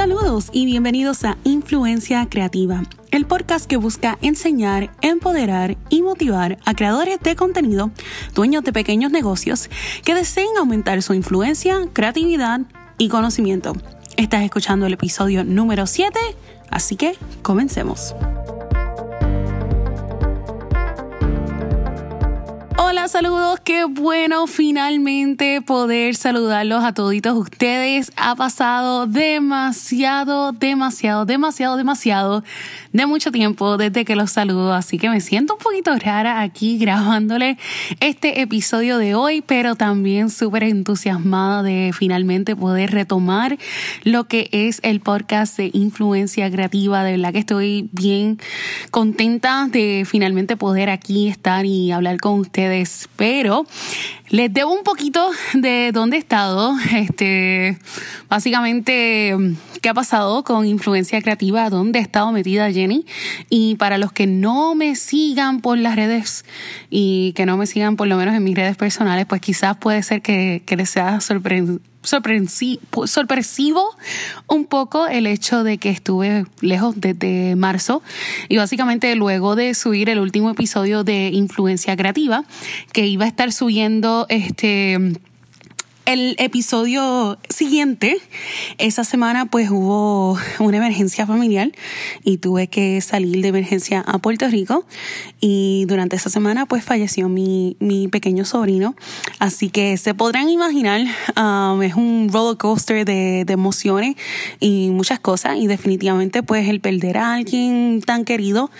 Saludos y bienvenidos a Influencia Creativa, el podcast que busca enseñar, empoderar y motivar a creadores de contenido, dueños de pequeños negocios que deseen aumentar su influencia, creatividad y conocimiento. Estás escuchando el episodio número 7, así que comencemos. Saludos, qué bueno finalmente poder saludarlos a toditos ustedes. Ha pasado demasiado, demasiado, demasiado, demasiado de mucho tiempo desde que los saludo, así que me siento un poquito rara aquí grabándole este episodio de hoy, pero también súper entusiasmada de finalmente poder retomar lo que es el podcast de influencia creativa. De verdad que estoy bien contenta de finalmente poder aquí estar y hablar con ustedes, pero les debo un poquito de dónde he estado, este, básicamente qué ha pasado con influencia creativa, dónde he estado metida Jenny. Y para los que no me sigan por las redes y que no me sigan por lo menos en mis redes personales, pues quizás puede ser que, que les sea sorpresivo un poco el hecho de que estuve lejos desde marzo y básicamente luego de subir el último episodio de Influencia Creativa que iba a estar subiendo este el episodio siguiente, esa semana pues hubo una emergencia familiar y tuve que salir de emergencia a Puerto Rico y durante esa semana pues falleció mi, mi pequeño sobrino. Así que se podrán imaginar, um, es un roller coaster de, de emociones y muchas cosas y definitivamente pues el perder a alguien tan querido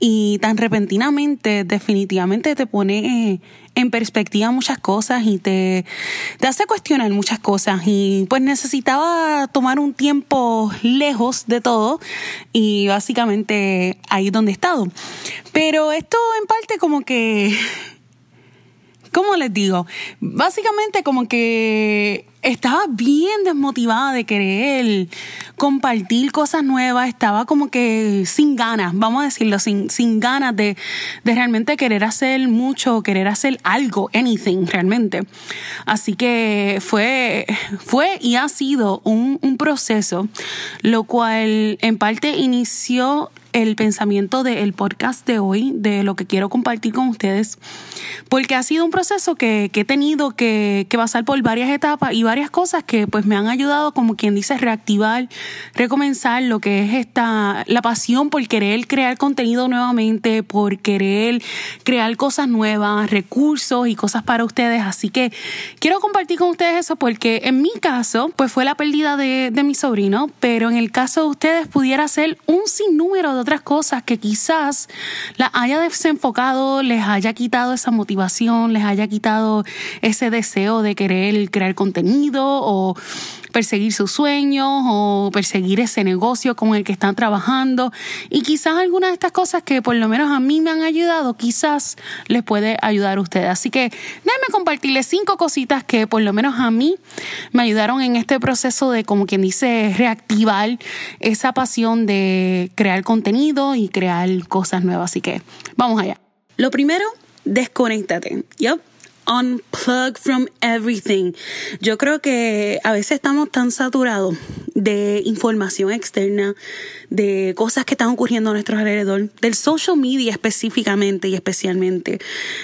y tan repentinamente definitivamente te pone en perspectiva muchas cosas y te, te hace cuestionar muchas cosas. Y pues necesitaba tomar un tiempo lejos de todo y básicamente ahí es donde he estado. Pero esto en parte como que ¿cómo les digo? Básicamente como que estaba bien desmotivada de querer compartir cosas nuevas, estaba como que sin ganas, vamos a decirlo, sin, sin ganas de, de realmente querer hacer mucho, querer hacer algo, anything realmente. Así que fue, fue y ha sido un, un proceso, lo cual en parte inició el pensamiento del podcast de hoy, de lo que quiero compartir con ustedes, porque ha sido un proceso que, que he tenido que, que, pasar por varias etapas y varias cosas que pues me han ayudado, como quien dice, reactivar, recomenzar lo que es esta, la pasión por querer crear contenido nuevamente, por querer crear cosas nuevas, recursos y cosas para ustedes. Así que quiero compartir con ustedes eso porque en mi caso, pues fue la pérdida de, de mi sobrino, pero en el caso de ustedes pudiera ser un sinnúmero de otras cosas que quizás la haya desenfocado, les haya quitado esa motivación, les haya quitado ese deseo de querer crear contenido o perseguir sus sueños o perseguir ese negocio con el que están trabajando. Y quizás algunas de estas cosas que por lo menos a mí me han ayudado, quizás les puede ayudar a ustedes. Así que déjenme compartirles cinco cositas que por lo menos a mí me ayudaron en este proceso de, como quien dice, reactivar esa pasión de crear contenido y crear cosas nuevas. Así que vamos allá. Lo primero, desconéctate. Yep unplug from everything. Yo creo que a veces estamos tan saturados de información externa, de cosas que están ocurriendo a nuestro alrededor, del social media específicamente y especialmente.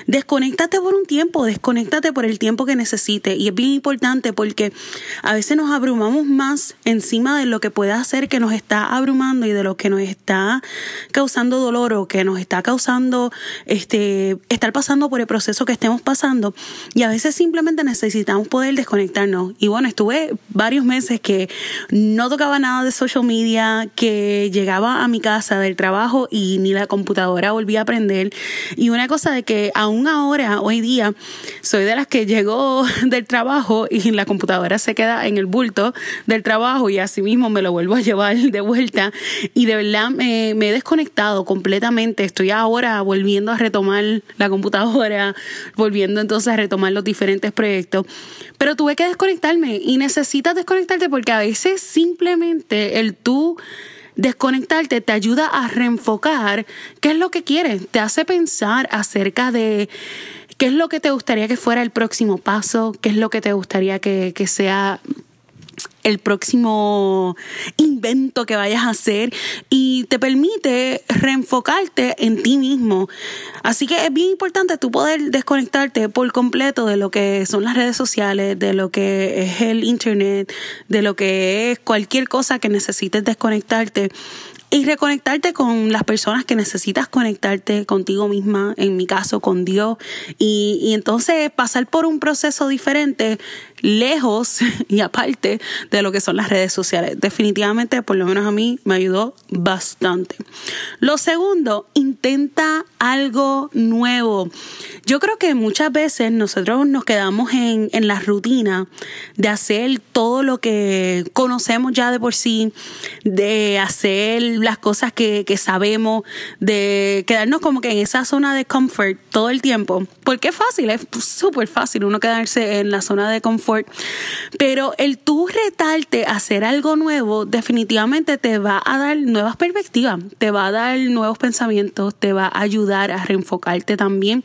Desconéctate por un tiempo, desconéctate por el tiempo que necesite. Y es bien importante porque a veces nos abrumamos más encima de lo que puede hacer que nos está abrumando y de lo que nos está causando dolor o que nos está causando este, estar pasando por el proceso que estemos pasando y a veces simplemente necesitamos poder desconectarnos. Y bueno, estuve varios meses que tocaba nada de social media, que llegaba a mi casa del trabajo y ni la computadora volvía a aprender. Y una cosa de que aún ahora, hoy día, soy de las que llegó del trabajo y la computadora se queda en el bulto del trabajo y así mismo me lo vuelvo a llevar de vuelta. Y de verdad me, me he desconectado completamente. Estoy ahora volviendo a retomar la computadora, volviendo entonces a retomar los diferentes proyectos. Pero tuve que desconectarme y necesitas desconectarte porque a veces simplemente el tú desconectarte te ayuda a reenfocar qué es lo que quieres, te hace pensar acerca de qué es lo que te gustaría que fuera el próximo paso, qué es lo que te gustaría que, que sea el próximo invento que vayas a hacer y te permite reenfocarte en ti mismo. Así que es bien importante tú poder desconectarte por completo de lo que son las redes sociales, de lo que es el internet, de lo que es cualquier cosa que necesites desconectarte y reconectarte con las personas que necesitas conectarte contigo misma, en mi caso con Dios, y, entonces pasar por un proceso diferente lejos y aparte de lo que son las redes sociales. Definitivamente, por lo menos a mí, me ayudó bastante. Lo segundo, intenta algo nuevo. Yo creo que muchas veces nosotros nos quedamos en, en la rutina de hacer todo lo que conocemos ya de por sí, de hacer las cosas que, que sabemos, de quedarnos como que en esa zona de comfort todo el tiempo. Porque es fácil, es súper fácil uno quedarse en la zona de confort pero el tú retarte a hacer algo nuevo definitivamente te va a dar nuevas perspectivas, te va a dar nuevos pensamientos, te va a ayudar a reenfocarte también.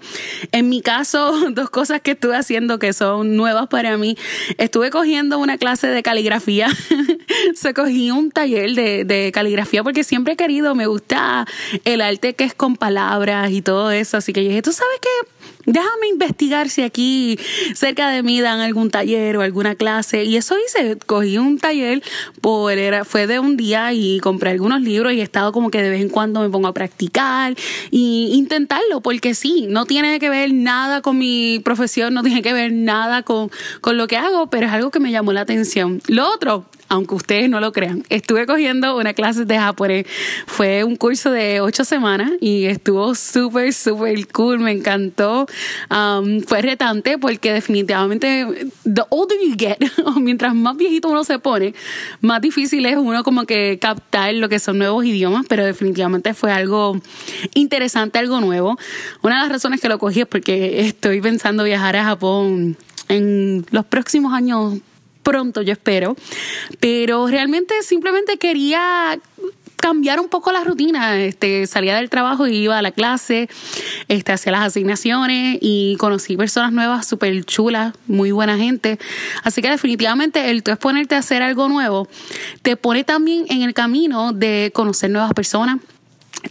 En mi caso, dos cosas que estuve haciendo que son nuevas para mí. Estuve cogiendo una clase de caligrafía. Se cogí un taller de, de caligrafía porque siempre he querido, me gusta el arte que es con palabras y todo eso. Así que yo dije, ¿tú sabes qué? Déjame investigar si aquí cerca de mí dan algún taller o alguna clase. Y eso hice, cogí un taller, por, era, fue de un día y compré algunos libros y he estado como que de vez en cuando me pongo a practicar y intentarlo, porque sí, no tiene que ver nada con mi profesión, no tiene que ver nada con, con lo que hago, pero es algo que me llamó la atención. Lo otro, aunque ustedes no lo crean. Estuve cogiendo una clase de japonés. Fue un curso de ocho semanas y estuvo súper, súper cool. Me encantó. Um, fue retante porque definitivamente, the older you get, mientras más viejito uno se pone, más difícil es uno como que captar lo que son nuevos idiomas, pero definitivamente fue algo interesante, algo nuevo. Una de las razones que lo cogí es porque estoy pensando viajar a Japón en los próximos años pronto, yo espero. Pero realmente simplemente quería cambiar un poco la rutina. Este, salía del trabajo y iba a la clase, este, hacía las asignaciones y conocí personas nuevas súper chulas, muy buena gente. Así que definitivamente el tú exponerte a hacer algo nuevo te pone también en el camino de conocer nuevas personas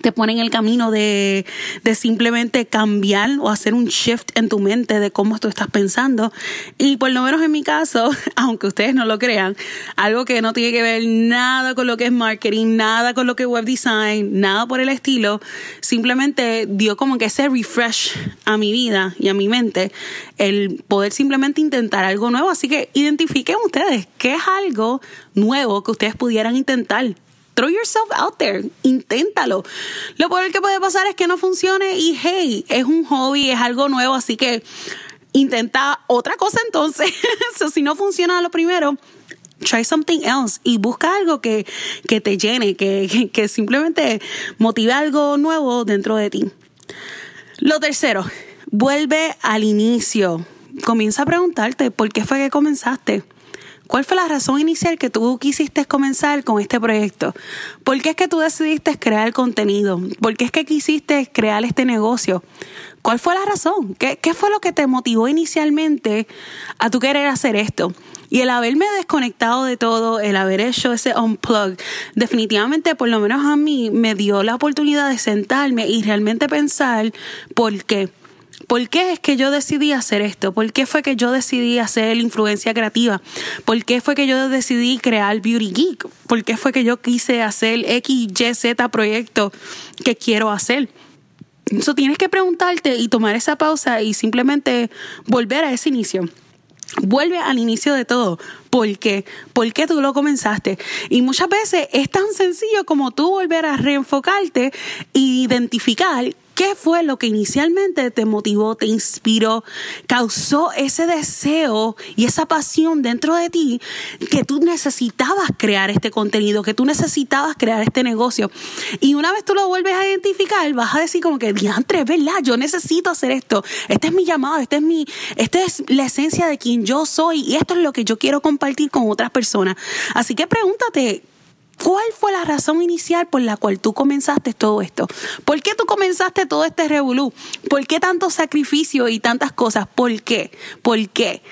te pone en el camino de, de, simplemente cambiar o hacer un shift en tu mente de cómo tú estás pensando. Y por lo menos en mi caso, aunque ustedes no lo crean, algo que no tiene que ver nada con lo que es marketing, nada con lo que es web design, nada por el estilo, simplemente dio como que ese refresh a mi vida y a mi mente, el poder simplemente intentar algo nuevo. Así que identifiquen ustedes qué es algo nuevo que ustedes pudieran intentar throw yourself out there, inténtalo. Lo peor que puede pasar es que no funcione y hey, es un hobby, es algo nuevo, así que intenta otra cosa entonces. si no funciona lo primero, try something else y busca algo que, que te llene, que, que simplemente motive algo nuevo dentro de ti. Lo tercero, vuelve al inicio. Comienza a preguntarte por qué fue que comenzaste. ¿Cuál fue la razón inicial que tú quisiste comenzar con este proyecto? ¿Por qué es que tú decidiste crear contenido? ¿Por qué es que quisiste crear este negocio? ¿Cuál fue la razón? ¿Qué, fue lo que te motivó inicialmente a tu querer hacer esto? Y el haberme desconectado de todo, el haber hecho ese unplug, definitivamente, por lo menos a mí, me dio la oportunidad de sentarme y realmente pensar por qué. ¿Por qué es que yo decidí hacer esto? ¿Por qué fue que yo decidí hacer influencia creativa? ¿Por qué fue que yo decidí crear Beauty Geek? ¿Por qué fue que yo quise hacer X, Y, Z proyecto que quiero hacer? Eso tienes que preguntarte y tomar esa pausa y simplemente volver a ese inicio. Vuelve al inicio de todo. ¿Por qué? ¿Por qué tú lo comenzaste? Y muchas veces es tan sencillo como tú volver a reenfocarte e identificar ¿Qué fue lo que inicialmente te motivó, te inspiró, causó ese deseo y esa pasión dentro de ti que tú necesitabas crear este contenido, que tú necesitabas crear este negocio? Y una vez tú lo vuelves a identificar, vas a decir como que, diantre, ¿verdad? Yo necesito hacer esto. Este es mi llamado, este es mi, esta es la esencia de quien yo soy y esto es lo que yo quiero compartir con otras personas. Así que pregúntate, ¿Cuál fue la razón inicial por la cual tú comenzaste todo esto? ¿Por qué tú comenzaste todo este revolú? ¿Por qué tanto sacrificio y tantas cosas? ¿Por qué? ¿Por qué?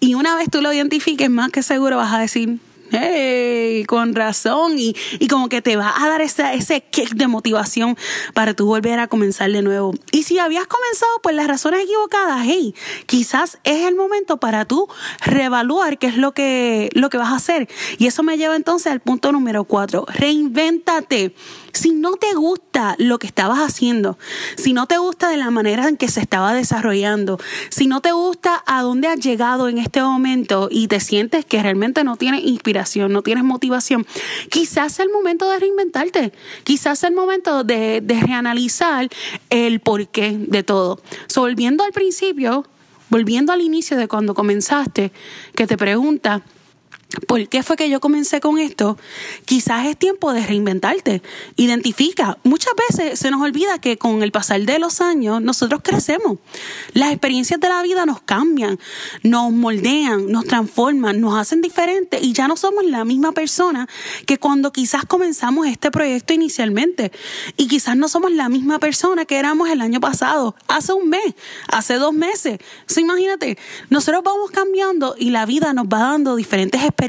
Y una vez tú lo identifiques, más que seguro vas a decir, hey, con razón, y, y como que te va a dar ese, ese kick de motivación para tú volver a comenzar de nuevo. Y si habías comenzado por las razones equivocadas, hey, quizás es el momento para tú reevaluar qué es lo que, lo que vas a hacer. Y eso me lleva entonces al punto número cuatro, reinvéntate. Si no te gusta lo que estabas haciendo, si no te gusta de la manera en que se estaba desarrollando, si no te gusta a dónde has llegado en este momento y te sientes que realmente no tienes inspiración, no tienes motivación, quizás es el momento de reinventarte, quizás es el momento de, de reanalizar el porqué de todo. So, volviendo al principio, volviendo al inicio de cuando comenzaste, que te pregunta, ¿Por qué fue que yo comencé con esto? Quizás es tiempo de reinventarte. Identifica. Muchas veces se nos olvida que con el pasar de los años nosotros crecemos. Las experiencias de la vida nos cambian, nos moldean, nos transforman, nos hacen diferentes y ya no somos la misma persona que cuando quizás comenzamos este proyecto inicialmente. Y quizás no somos la misma persona que éramos el año pasado, hace un mes, hace dos meses. imagínate, nosotros vamos cambiando y la vida nos va dando diferentes experiencias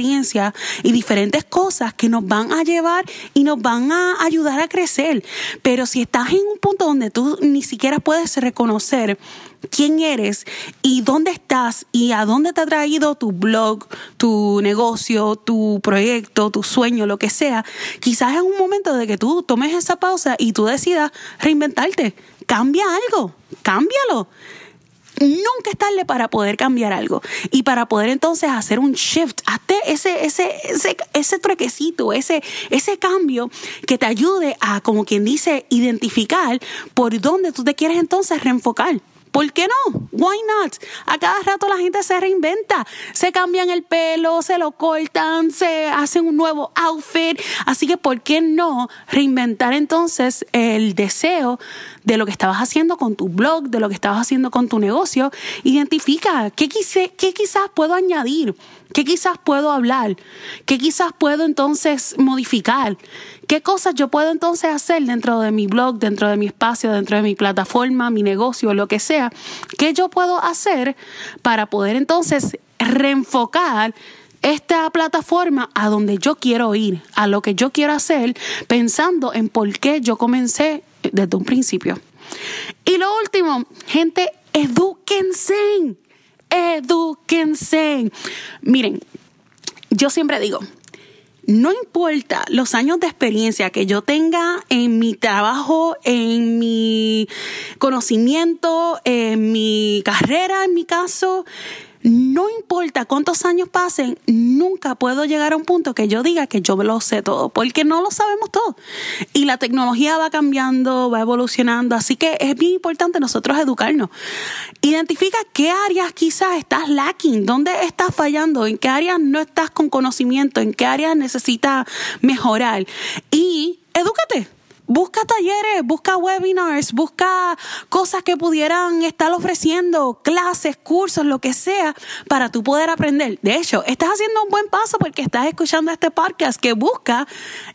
y diferentes cosas que nos van a llevar y nos van a ayudar a crecer. Pero si estás en un punto donde tú ni siquiera puedes reconocer quién eres y dónde estás y a dónde te ha traído tu blog, tu negocio, tu proyecto, tu sueño, lo que sea, quizás es un momento de que tú tomes esa pausa y tú decidas reinventarte. Cambia algo, cámbialo nunca es tarde para poder cambiar algo y para poder entonces hacer un shift, hazte ese, ese, ese, ese trequecito, ese, ese cambio que te ayude a, como quien dice, identificar por dónde tú te quieres entonces reenfocar. ¿Por qué no? Why not? A cada rato la gente se reinventa, se cambian el pelo, se lo cortan, se hacen un nuevo outfit. Así que, ¿por qué no reinventar entonces el deseo de lo que estabas haciendo con tu blog, de lo que estabas haciendo con tu negocio? Identifica qué, quise, qué quizás puedo añadir, qué quizás puedo hablar, qué quizás puedo entonces modificar. ¿Qué cosas yo puedo entonces hacer dentro de mi blog, dentro de mi espacio, dentro de mi plataforma, mi negocio, lo que sea? ¿Qué yo puedo hacer para poder entonces reenfocar esta plataforma a donde yo quiero ir, a lo que yo quiero hacer, pensando en por qué yo comencé desde un principio? Y lo último, gente, edúquense, edúquense. Miren, yo siempre digo, no importa los años de experiencia que yo tenga en mi trabajo, en mi conocimiento, en mi carrera, en mi caso, no importa cuántos años pasen, nunca puedo llegar a un punto que yo diga que yo lo sé todo, porque no lo sabemos todo. Y la tecnología va cambiando, va evolucionando, así que es bien importante nosotros educarnos. Identifica qué áreas quizás estás lacking, dónde estás fallando, en qué áreas no estás con conocimiento, en qué áreas necesitas mejorar y edúcate Busca talleres, busca webinars, busca cosas que pudieran estar ofreciendo, clases, cursos, lo que sea, para tú poder aprender. De hecho, estás haciendo un buen paso porque estás escuchando este podcast que busca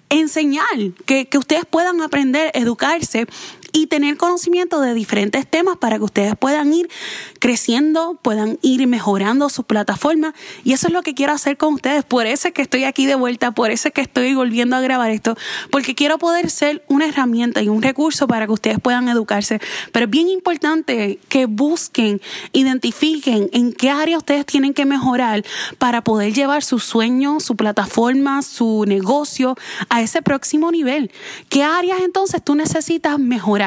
enseñar, que, que ustedes puedan aprender, educarse y tener conocimiento de diferentes temas para que ustedes puedan ir creciendo, puedan ir mejorando su plataforma. Y eso es lo que quiero hacer con ustedes. Por eso es que estoy aquí de vuelta, por eso es que estoy volviendo a grabar esto, porque quiero poder ser una herramienta y un recurso para que ustedes puedan educarse. Pero es bien importante que busquen, identifiquen en qué área ustedes tienen que mejorar para poder llevar su sueño, su plataforma, su negocio a ese próximo nivel. ¿Qué áreas entonces tú necesitas mejorar?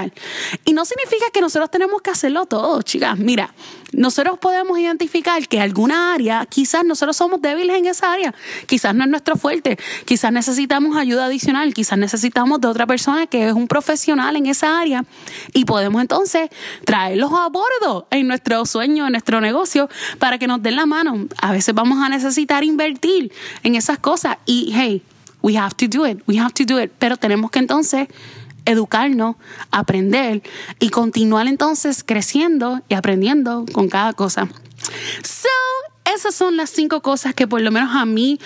Y no significa que nosotros tenemos que hacerlo todo, chicas. Mira, nosotros podemos identificar que alguna área, quizás nosotros somos débiles en esa área, quizás no es nuestro fuerte, quizás necesitamos ayuda adicional, quizás necesitamos de otra persona que es un profesional en esa área y podemos entonces traerlos a bordo en nuestro sueño, en nuestro negocio, para que nos den la mano. A veces vamos a necesitar invertir en esas cosas y hey, we have to do it, we have to do it, pero tenemos que entonces educarnos, aprender y continuar entonces creciendo y aprendiendo con cada cosa. So, esas son las cinco cosas que por lo menos a mí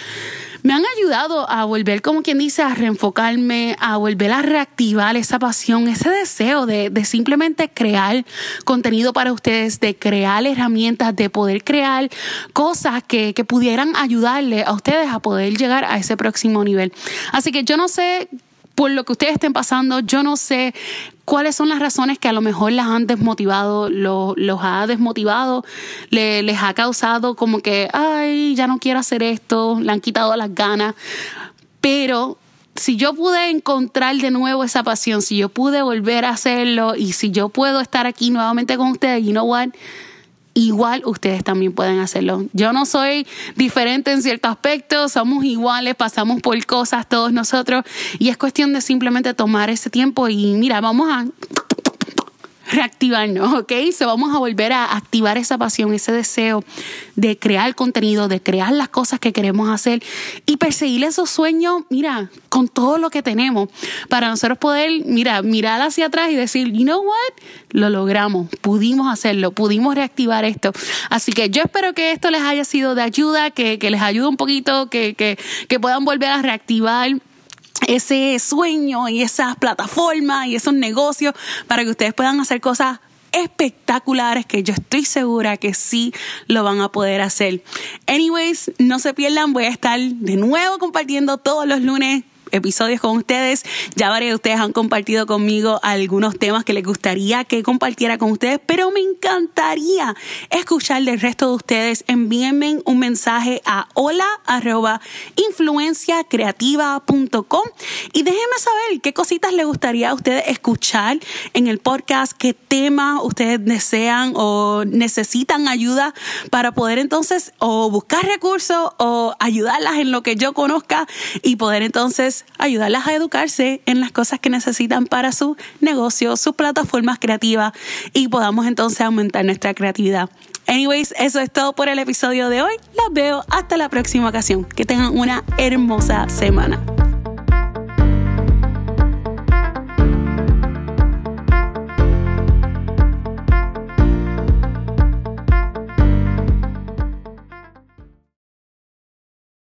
me han ayudado a volver, como quien dice, a reenfocarme, a volver a reactivar esa pasión, ese deseo de, simplemente crear contenido para ustedes, de crear herramientas, de poder crear cosas que, que pudieran ayudarle a ustedes a poder llegar a ese próximo nivel. Así que yo no sé por lo que ustedes estén pasando, yo no sé cuáles son las razones que a lo mejor las han desmotivado, los, ha desmotivado, les ha causado como que, ay, ya no quiero hacer esto, le han quitado las ganas. Pero si yo pude encontrar de nuevo esa pasión, si yo pude volver a hacerlo y si yo puedo estar aquí nuevamente con ustedes, you know what? Igual ustedes también pueden hacerlo. Yo no soy diferente en cierto aspecto, somos iguales, pasamos por cosas todos nosotros y es cuestión de simplemente tomar ese tiempo y mira, vamos a reactivarnos, ¿ok? Se vamos a volver a activar esa pasión, ese deseo de crear contenido, de crear las cosas que queremos hacer y perseguir esos sueños, mira, con todo lo que tenemos, para nosotros poder, mira, mirar hacia atrás y decir, you know what, lo logramos, pudimos hacerlo, pudimos reactivar esto. Así que yo espero que esto les haya sido de ayuda, que, les ayude un poquito, que, que, que puedan volver a reactivar ese sueño y esas plataformas y esos negocios para que ustedes puedan hacer cosas espectaculares que yo estoy segura que sí lo van a poder hacer. Anyways, no se pierdan, voy a estar de nuevo compartiendo todos los lunes episodios con ustedes. Ya varios de ustedes han compartido conmigo algunos temas que les gustaría que compartiera con ustedes, pero me encantaría escuchar del resto de ustedes. Envíenme un mensaje a hola arroba influenciacreativa.com y déjenme saber qué cositas les gustaría a ustedes escuchar en el podcast, qué temas ustedes desean o necesitan ayuda para poder entonces o buscar recursos o ayudarlas en lo que yo conozca y poder entonces ayudarlas a educarse en las cosas que necesitan para su negocio, sus plataformas creativas y podamos entonces aumentar nuestra creatividad. Anyways, eso es todo por el episodio de hoy. Las veo hasta la próxima ocasión. Que tengan una hermosa semana.